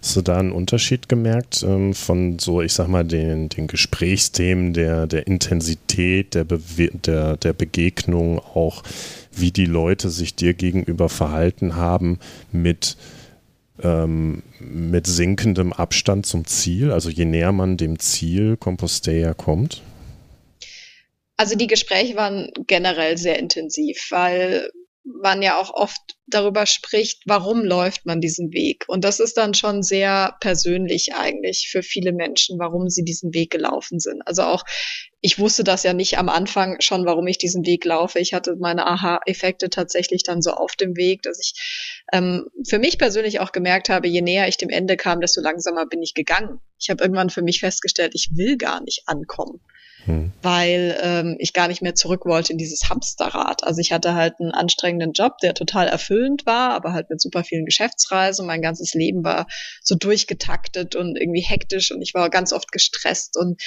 Hast du da einen Unterschied gemerkt ähm, von so, ich sag mal, den, den Gesprächsthemen, der, der Intensität, der, Bewe der, der Begegnung, auch wie die Leute sich dir gegenüber verhalten haben mit, ähm, mit sinkendem Abstand zum Ziel? Also je näher man dem Ziel Compostella kommt? Also die Gespräche waren generell sehr intensiv, weil man ja auch oft darüber spricht, warum läuft man diesen Weg. Und das ist dann schon sehr persönlich eigentlich für viele Menschen, warum sie diesen Weg gelaufen sind. Also auch, ich wusste das ja nicht am Anfang schon, warum ich diesen Weg laufe. Ich hatte meine Aha-Effekte tatsächlich dann so auf dem Weg, dass ich ähm, für mich persönlich auch gemerkt habe, je näher ich dem Ende kam, desto langsamer bin ich gegangen. Ich habe irgendwann für mich festgestellt, ich will gar nicht ankommen hm. weil ähm, ich gar nicht mehr zurück wollte in dieses Hamsterrad. Also ich hatte halt einen anstrengenden Job, der total erfüllend war, aber halt mit super vielen Geschäftsreisen. Mein ganzes Leben war so durchgetaktet und irgendwie hektisch und ich war ganz oft gestresst und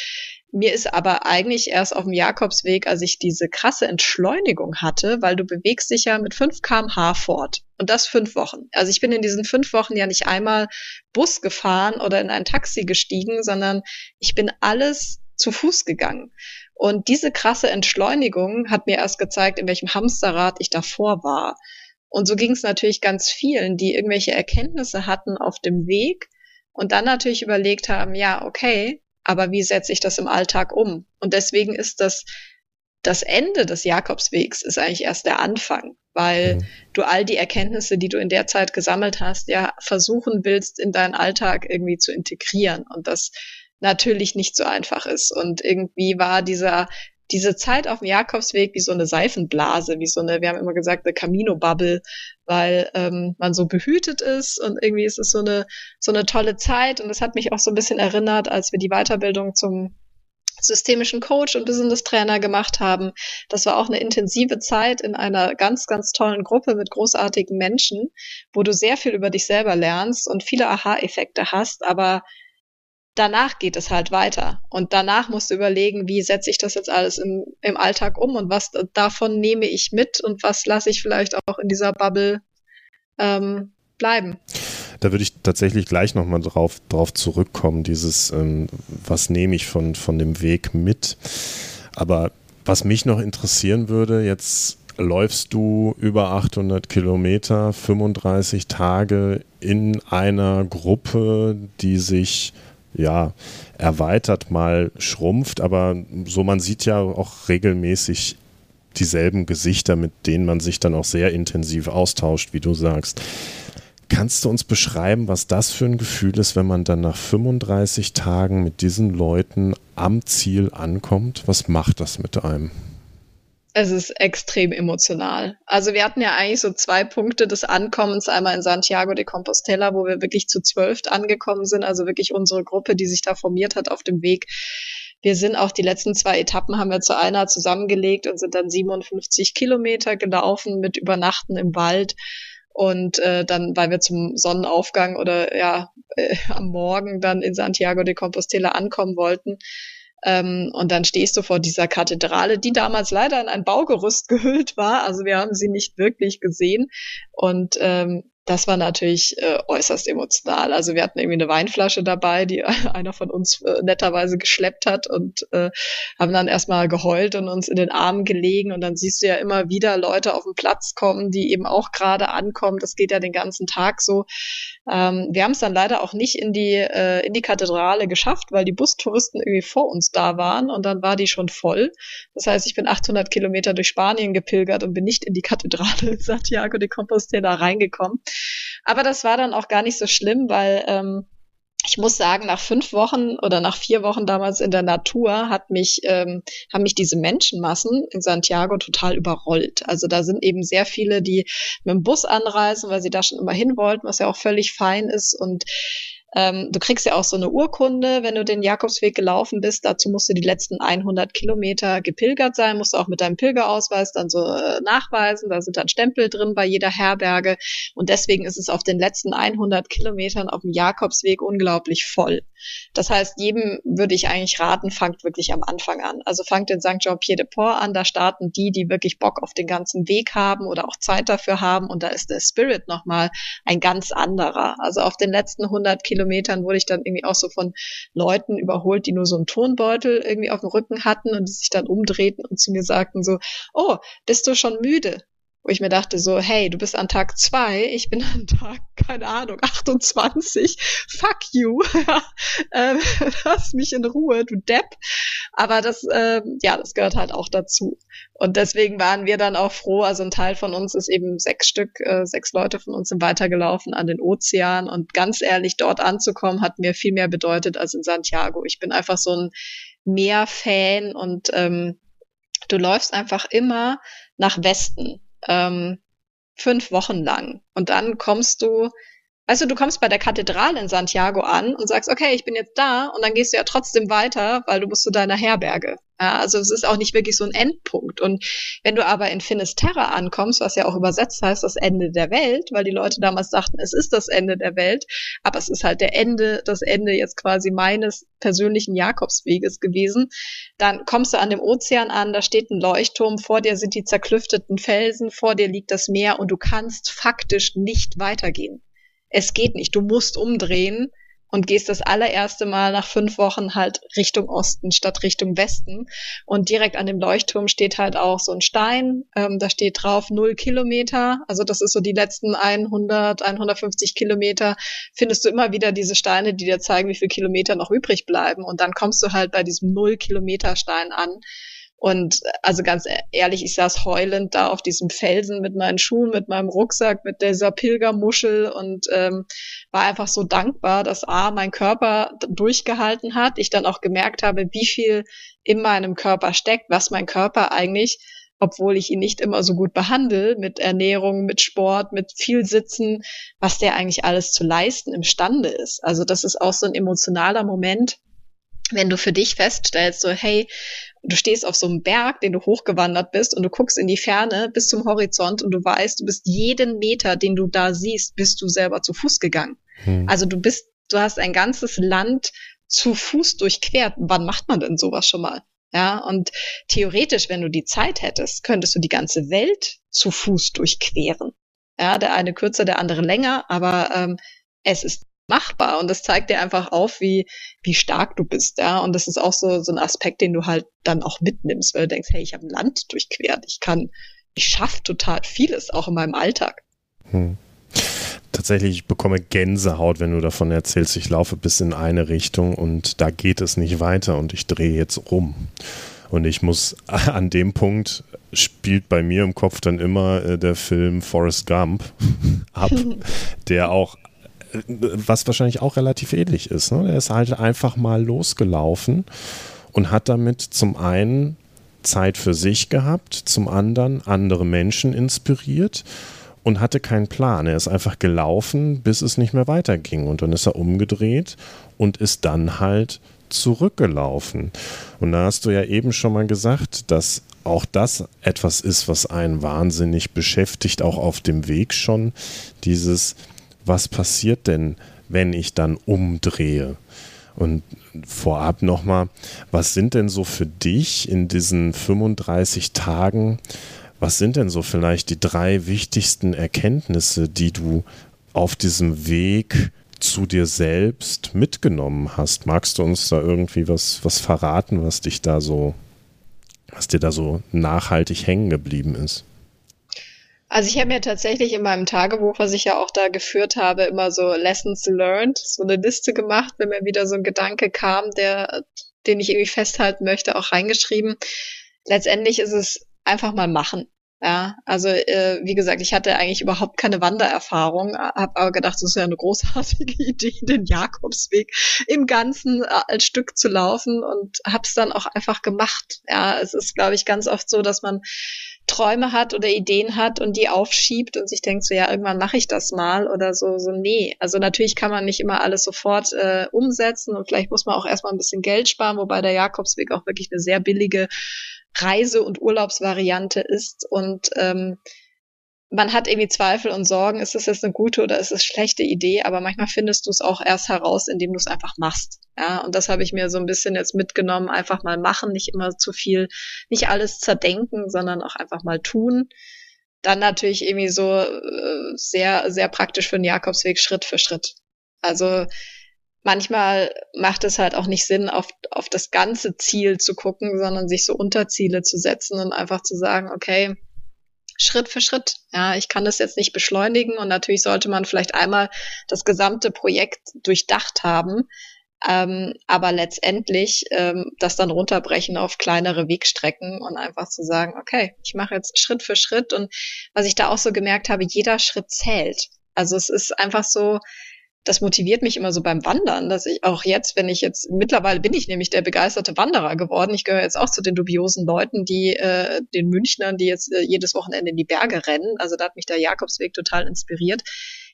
mir ist aber eigentlich erst auf dem Jakobsweg, als ich diese krasse Entschleunigung hatte, weil du bewegst dich ja mit 5 kmh fort. Und das fünf Wochen. Also ich bin in diesen fünf Wochen ja nicht einmal Bus gefahren oder in ein Taxi gestiegen, sondern ich bin alles zu Fuß gegangen. Und diese krasse Entschleunigung hat mir erst gezeigt, in welchem Hamsterrad ich davor war. Und so ging es natürlich ganz vielen, die irgendwelche Erkenntnisse hatten auf dem Weg und dann natürlich überlegt haben, ja, okay, aber wie setze ich das im Alltag um? Und deswegen ist das das Ende des Jakobswegs ist eigentlich erst der Anfang, weil mhm. du all die Erkenntnisse, die du in der Zeit gesammelt hast, ja versuchen willst, in deinen Alltag irgendwie zu integrieren. Und das natürlich nicht so einfach ist. Und irgendwie war dieser diese Zeit auf dem Jakobsweg wie so eine Seifenblase, wie so eine, wir haben immer gesagt, eine Camino-Bubble, weil ähm, man so behütet ist und irgendwie ist es so eine, so eine tolle Zeit. Und es hat mich auch so ein bisschen erinnert, als wir die Weiterbildung zum systemischen Coach und Business Trainer gemacht haben. Das war auch eine intensive Zeit in einer ganz, ganz tollen Gruppe mit großartigen Menschen, wo du sehr viel über dich selber lernst und viele Aha-Effekte hast, aber danach geht es halt weiter. Und danach musst du überlegen, wie setze ich das jetzt alles im, im Alltag um und was davon nehme ich mit und was lasse ich vielleicht auch in dieser Bubble ähm, bleiben. Da würde ich tatsächlich gleich nochmal drauf, drauf zurückkommen, dieses, ähm, was nehme ich von, von dem Weg mit. Aber was mich noch interessieren würde, jetzt läufst du über 800 Kilometer, 35 Tage in einer Gruppe, die sich ja, erweitert, mal schrumpft, aber so man sieht ja auch regelmäßig dieselben Gesichter, mit denen man sich dann auch sehr intensiv austauscht, wie du sagst. Kannst du uns beschreiben, was das für ein Gefühl ist, wenn man dann nach 35 Tagen mit diesen Leuten am Ziel ankommt? Was macht das mit einem? Es ist extrem emotional. Also wir hatten ja eigentlich so zwei Punkte des Ankommens, einmal in Santiago de Compostela, wo wir wirklich zu zwölf angekommen sind, also wirklich unsere Gruppe, die sich da formiert hat auf dem Weg. Wir sind auch die letzten zwei Etappen haben wir zu einer zusammengelegt und sind dann 57 Kilometer gelaufen mit Übernachten im Wald. Und äh, dann, weil wir zum Sonnenaufgang oder ja äh, am Morgen dann in Santiago de Compostela ankommen wollten, ähm, und dann stehst du vor dieser Kathedrale, die damals leider in ein Baugerüst gehüllt war. Also wir haben sie nicht wirklich gesehen. Und ähm, das war natürlich äh, äußerst emotional. Also wir hatten irgendwie eine Weinflasche dabei, die einer von uns äh, netterweise geschleppt hat und äh, haben dann erstmal geheult und uns in den Armen gelegen. Und dann siehst du ja immer wieder Leute auf den Platz kommen, die eben auch gerade ankommen. Das geht ja den ganzen Tag so. Ähm, wir haben es dann leider auch nicht in die, äh, in die Kathedrale geschafft, weil die Bustouristen irgendwie vor uns da waren und dann war die schon voll. Das heißt, ich bin 800 Kilometer durch Spanien gepilgert und bin nicht in die Kathedrale Santiago de Compostela reingekommen. Aber das war dann auch gar nicht so schlimm, weil ähm, ich muss sagen, nach fünf Wochen oder nach vier Wochen damals in der Natur hat mich, ähm, haben mich diese Menschenmassen in Santiago total überrollt. Also da sind eben sehr viele, die mit dem Bus anreisen, weil sie da schon immer hin wollten, was ja auch völlig fein ist. Und ähm, du kriegst ja auch so eine Urkunde, wenn du den Jakobsweg gelaufen bist. Dazu musst du die letzten 100 Kilometer gepilgert sein, musst du auch mit deinem Pilgerausweis dann so äh, nachweisen. Da sind dann Stempel drin bei jeder Herberge. Und deswegen ist es auf den letzten 100 Kilometern auf dem Jakobsweg unglaublich voll. Das heißt, jedem würde ich eigentlich raten, fangt wirklich am Anfang an. Also fangt in St. Jean-Pied-de-Port an. Da starten die, die wirklich Bock auf den ganzen Weg haben oder auch Zeit dafür haben. Und da ist der Spirit nochmal ein ganz anderer. Also auf den letzten 100 Kilometern Kilometern wurde ich dann irgendwie auch so von Leuten überholt, die nur so einen Tonbeutel irgendwie auf dem Rücken hatten und die sich dann umdrehten und zu mir sagten so, oh, bist du schon müde? Wo ich mir dachte so, hey, du bist an Tag zwei, ich bin an Tag, keine Ahnung, 28, fuck you, ähm, lass mich in Ruhe, du Depp. Aber das, ähm, ja, das gehört halt auch dazu. Und deswegen waren wir dann auch froh, also ein Teil von uns ist eben sechs Stück, äh, sechs Leute von uns sind weitergelaufen an den Ozean und ganz ehrlich, dort anzukommen, hat mir viel mehr bedeutet als in Santiago. Ich bin einfach so ein Meer-Fan und ähm, du läufst einfach immer nach Westen ähm, fünf Wochen lang. Und dann kommst du, also du kommst bei der Kathedrale in Santiago an und sagst, okay, ich bin jetzt da und dann gehst du ja trotzdem weiter, weil du musst zu deiner Herberge. Ja, also es ist auch nicht wirklich so ein Endpunkt. Und wenn du aber in Finisterra ankommst, was ja auch übersetzt heißt, das Ende der Welt, weil die Leute damals dachten, es ist das Ende der Welt, aber es ist halt der Ende, das Ende jetzt quasi meines persönlichen Jakobsweges gewesen, dann kommst du an dem Ozean an, da steht ein Leuchtturm, vor dir sind die zerklüfteten Felsen, vor dir liegt das Meer und du kannst faktisch nicht weitergehen. Es geht nicht, du musst umdrehen und gehst das allererste Mal nach fünf Wochen halt Richtung Osten statt Richtung Westen. Und direkt an dem Leuchtturm steht halt auch so ein Stein. Ähm, da steht drauf null Kilometer. Also das ist so die letzten 100, 150 Kilometer. Findest du immer wieder diese Steine, die dir zeigen, wie viele Kilometer noch übrig bleiben. Und dann kommst du halt bei diesem null Kilometer Stein an. Und also ganz ehrlich, ich saß heulend da auf diesem Felsen mit meinen Schuhen, mit meinem Rucksack, mit dieser Pilgermuschel und ähm, war einfach so dankbar, dass A, mein Körper durchgehalten hat, ich dann auch gemerkt habe, wie viel in meinem Körper steckt, was mein Körper eigentlich, obwohl ich ihn nicht immer so gut behandle, mit Ernährung, mit Sport, mit viel Sitzen, was der eigentlich alles zu leisten imstande ist. Also das ist auch so ein emotionaler Moment, wenn du für dich feststellst, so, hey, du stehst auf so einem Berg, den du hochgewandert bist und du guckst in die Ferne bis zum Horizont und du weißt, du bist jeden Meter, den du da siehst, bist du selber zu Fuß gegangen. Hm. Also du bist, du hast ein ganzes Land zu Fuß durchquert. Wann macht man denn sowas schon mal? Ja, und theoretisch, wenn du die Zeit hättest, könntest du die ganze Welt zu Fuß durchqueren. Ja, der eine kürzer, der andere länger, aber ähm, es ist machbar und das zeigt dir einfach auf, wie, wie stark du bist, ja. Und das ist auch so, so ein Aspekt, den du halt dann auch mitnimmst, weil du denkst, hey, ich habe ein Land durchquert, ich kann, ich schaffe total vieles, auch in meinem Alltag. Hm. Tatsächlich, ich bekomme Gänsehaut, wenn du davon erzählst, ich laufe bis in eine Richtung und da geht es nicht weiter und ich drehe jetzt rum. Und ich muss an dem Punkt spielt bei mir im Kopf dann immer äh, der Film Forrest Gump ab, der auch was wahrscheinlich auch relativ ähnlich ist. Ne? Er ist halt einfach mal losgelaufen und hat damit zum einen Zeit für sich gehabt, zum anderen andere Menschen inspiriert und hatte keinen Plan. Er ist einfach gelaufen, bis es nicht mehr weiterging. Und dann ist er umgedreht und ist dann halt zurückgelaufen. Und da hast du ja eben schon mal gesagt, dass auch das etwas ist, was einen wahnsinnig beschäftigt, auch auf dem Weg schon. Dieses, was passiert denn, wenn ich dann umdrehe? Und vorab nochmal, was sind denn so für dich in diesen 35 Tagen, was sind denn so vielleicht die drei wichtigsten Erkenntnisse, die du auf diesem Weg zu dir selbst mitgenommen hast? Magst du uns da irgendwie was, was verraten, was dich da so, was dir da so nachhaltig hängen geblieben ist? Also ich habe mir tatsächlich in meinem Tagebuch, was ich ja auch da geführt habe, immer so Lessons learned, so eine Liste gemacht, wenn mir wieder so ein Gedanke kam, der, den ich irgendwie festhalten möchte, auch reingeschrieben. Letztendlich ist es einfach mal machen. Ja, also äh, wie gesagt, ich hatte eigentlich überhaupt keine Wandererfahrung, habe aber gedacht, das ist ja eine großartige Idee, den Jakobsweg im Ganzen äh, als Stück zu laufen und habe es dann auch einfach gemacht. Ja, es ist, glaube ich, ganz oft so, dass man Träume hat oder Ideen hat und die aufschiebt und sich denkt so, ja, irgendwann mache ich das mal oder so, so, nee. Also natürlich kann man nicht immer alles sofort äh, umsetzen und vielleicht muss man auch erstmal ein bisschen Geld sparen, wobei der Jakobsweg auch wirklich eine sehr billige Reise- und Urlaubsvariante ist. Und ähm, man hat irgendwie Zweifel und Sorgen, ist es jetzt eine gute oder ist es schlechte Idee, aber manchmal findest du es auch erst heraus, indem du es einfach machst. Ja, und das habe ich mir so ein bisschen jetzt mitgenommen, einfach mal machen, nicht immer zu viel, nicht alles zerdenken, sondern auch einfach mal tun. Dann natürlich irgendwie so äh, sehr, sehr praktisch für den Jakobsweg Schritt für Schritt. Also manchmal macht es halt auch nicht Sinn, auf, auf das ganze Ziel zu gucken, sondern sich so Unterziele zu setzen und einfach zu sagen, okay, Schritt für Schritt. Ja, ich kann das jetzt nicht beschleunigen und natürlich sollte man vielleicht einmal das gesamte Projekt durchdacht haben, ähm, aber letztendlich ähm, das dann runterbrechen auf kleinere Wegstrecken und einfach zu sagen, okay, ich mache jetzt Schritt für Schritt und was ich da auch so gemerkt habe, jeder Schritt zählt. Also es ist einfach so, das motiviert mich immer so beim Wandern, dass ich auch jetzt, wenn ich jetzt, mittlerweile bin ich nämlich der begeisterte Wanderer geworden. Ich gehöre jetzt auch zu den dubiosen Leuten, die äh, den Münchnern, die jetzt äh, jedes Wochenende in die Berge rennen. Also da hat mich der Jakobsweg total inspiriert.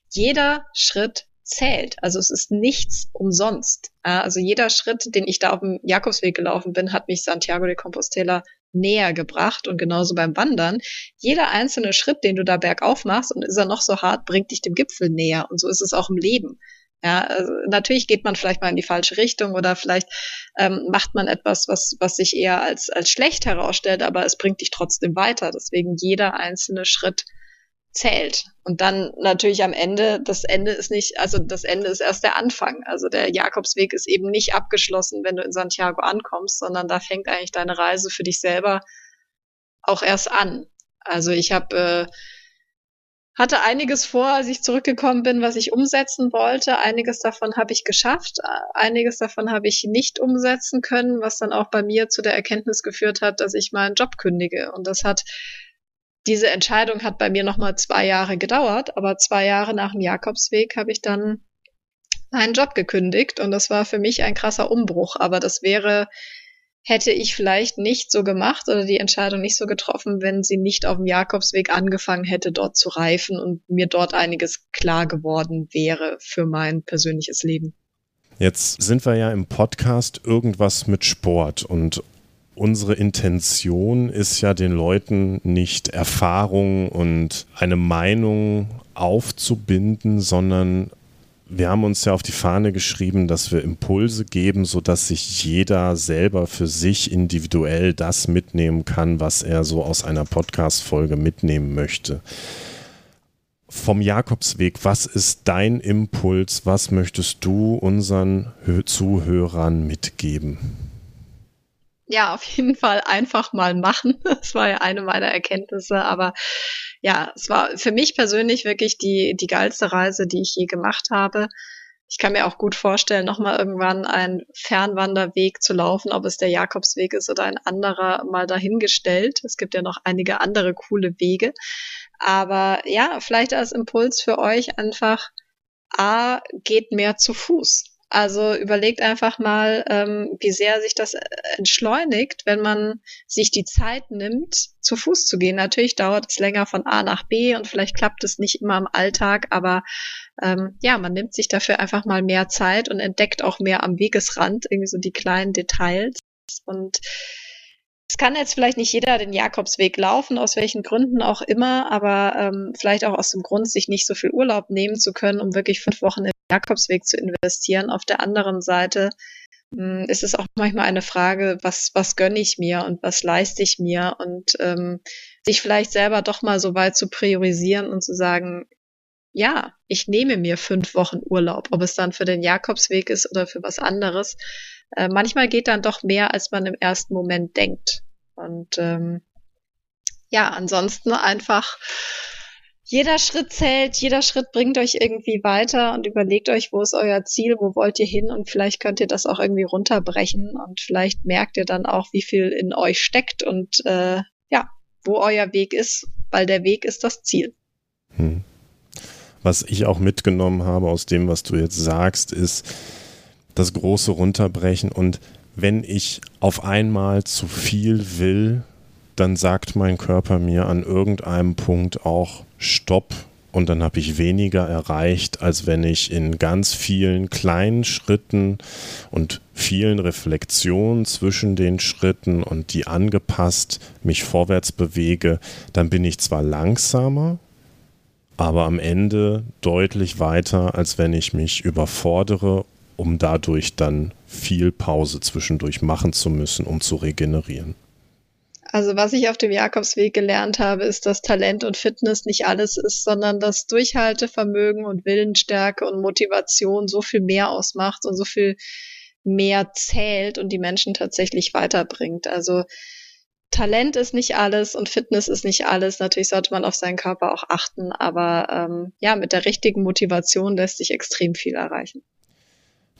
Jeder Schritt zählt. Also es ist nichts umsonst. Also jeder Schritt, den ich da auf dem Jakobsweg gelaufen bin, hat mich Santiago de Compostela näher gebracht und genauso beim Wandern. Jeder einzelne Schritt, den du da bergauf machst und ist er noch so hart, bringt dich dem Gipfel näher und so ist es auch im Leben. Ja, also natürlich geht man vielleicht mal in die falsche Richtung oder vielleicht ähm, macht man etwas, was, was sich eher als, als schlecht herausstellt, aber es bringt dich trotzdem weiter. Deswegen jeder einzelne Schritt zählt. Und dann natürlich am Ende, das Ende ist nicht, also das Ende ist erst der Anfang. Also der Jakobsweg ist eben nicht abgeschlossen, wenn du in Santiago ankommst, sondern da fängt eigentlich deine Reise für dich selber auch erst an. Also ich habe äh, hatte einiges vor, als ich zurückgekommen bin, was ich umsetzen wollte. Einiges davon habe ich geschafft, einiges davon habe ich nicht umsetzen können, was dann auch bei mir zu der Erkenntnis geführt hat, dass ich meinen Job kündige. Und das hat diese Entscheidung hat bei mir nochmal zwei Jahre gedauert, aber zwei Jahre nach dem Jakobsweg habe ich dann meinen Job gekündigt und das war für mich ein krasser Umbruch. Aber das wäre, hätte ich vielleicht nicht so gemacht oder die Entscheidung nicht so getroffen, wenn sie nicht auf dem Jakobsweg angefangen hätte, dort zu reifen und mir dort einiges klar geworden wäre für mein persönliches Leben. Jetzt sind wir ja im Podcast irgendwas mit Sport und unsere Intention ist ja den Leuten nicht Erfahrung und eine Meinung aufzubinden, sondern wir haben uns ja auf die Fahne geschrieben, dass wir Impulse geben, sodass sich jeder selber für sich individuell das mitnehmen kann, was er so aus einer Podcast-Folge mitnehmen möchte. Vom Jakobsweg, was ist dein Impuls? Was möchtest du unseren Zuhörern mitgeben? Ja, auf jeden Fall einfach mal machen. Das war ja eine meiner Erkenntnisse. Aber ja, es war für mich persönlich wirklich die, die geilste Reise, die ich je gemacht habe. Ich kann mir auch gut vorstellen, nochmal irgendwann einen Fernwanderweg zu laufen, ob es der Jakobsweg ist oder ein anderer mal dahingestellt. Es gibt ja noch einige andere coole Wege. Aber ja, vielleicht als Impuls für euch einfach, A, geht mehr zu Fuß. Also überlegt einfach mal, ähm, wie sehr sich das äh, entschleunigt, wenn man sich die Zeit nimmt, zu Fuß zu gehen. Natürlich dauert es länger von A nach B und vielleicht klappt es nicht immer im Alltag, aber ähm, ja, man nimmt sich dafür einfach mal mehr Zeit und entdeckt auch mehr am Wegesrand irgendwie so die kleinen Details. Und es kann jetzt vielleicht nicht jeder den Jakobsweg laufen, aus welchen Gründen auch immer, aber ähm, vielleicht auch aus dem Grund, sich nicht so viel Urlaub nehmen zu können, um wirklich fünf Wochen Jakobsweg zu investieren. Auf der anderen Seite mh, hm, ist es auch manchmal eine Frage, was, was gönne ich mir und was leiste ich mir und ähm, sich vielleicht selber doch mal so weit zu priorisieren und zu sagen, ja, ich nehme mir fünf Wochen Urlaub, ob es dann für den Jakobsweg ist oder für was anderes. Äh, manchmal geht dann doch mehr, als man im ersten Moment denkt. Und ähm, ja, ansonsten einfach jeder Schritt zählt, jeder Schritt bringt euch irgendwie weiter und überlegt euch, wo ist euer Ziel, wo wollt ihr hin und vielleicht könnt ihr das auch irgendwie runterbrechen und vielleicht merkt ihr dann auch, wie viel in euch steckt und äh, ja, wo euer Weg ist, weil der Weg ist das Ziel. Hm. Was ich auch mitgenommen habe aus dem, was du jetzt sagst, ist das große Runterbrechen und wenn ich auf einmal zu viel will, dann sagt mein Körper mir an irgendeinem Punkt auch Stopp und dann habe ich weniger erreicht, als wenn ich in ganz vielen kleinen Schritten und vielen Reflexionen zwischen den Schritten und die angepasst mich vorwärts bewege, dann bin ich zwar langsamer, aber am Ende deutlich weiter, als wenn ich mich überfordere, um dadurch dann viel Pause zwischendurch machen zu müssen, um zu regenerieren. Also was ich auf dem Jakobsweg gelernt habe, ist, dass Talent und Fitness nicht alles ist, sondern dass Durchhaltevermögen und Willensstärke und Motivation so viel mehr ausmacht und so viel mehr zählt und die Menschen tatsächlich weiterbringt. Also Talent ist nicht alles und Fitness ist nicht alles. Natürlich sollte man auf seinen Körper auch achten, aber ähm, ja, mit der richtigen Motivation lässt sich extrem viel erreichen.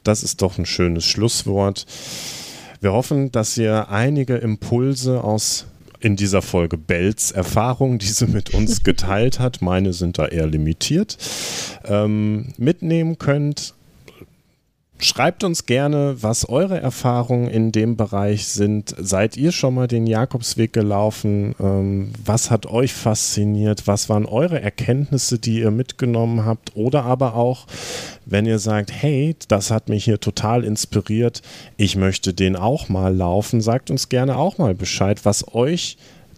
Das ist doch ein schönes Schlusswort. Wir hoffen, dass ihr einige Impulse aus in dieser Folge Bells Erfahrungen, die sie mit uns geteilt hat, meine sind da eher limitiert, ähm, mitnehmen könnt. Schreibt uns gerne, was eure Erfahrungen in dem Bereich sind. Seid ihr schon mal den Jakobsweg gelaufen? Ähm, was hat euch fasziniert? Was waren eure Erkenntnisse, die ihr mitgenommen habt? Oder aber auch, wenn ihr sagt, hey, das hat mich hier total inspiriert, ich möchte den auch mal laufen, sagt uns gerne auch mal Bescheid, was euch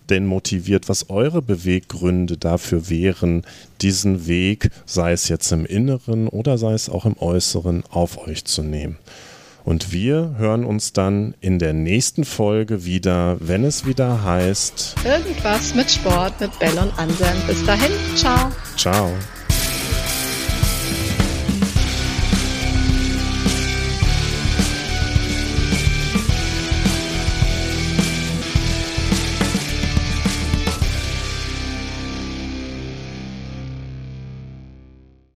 denn motiviert, was eure Beweggründe dafür wären, diesen Weg, sei es jetzt im Inneren oder sei es auch im Äußeren, auf euch zu nehmen. Und wir hören uns dann in der nächsten Folge wieder, wenn es wieder heißt Irgendwas mit Sport mit Bell und Anselm. Bis dahin, ciao. Ciao.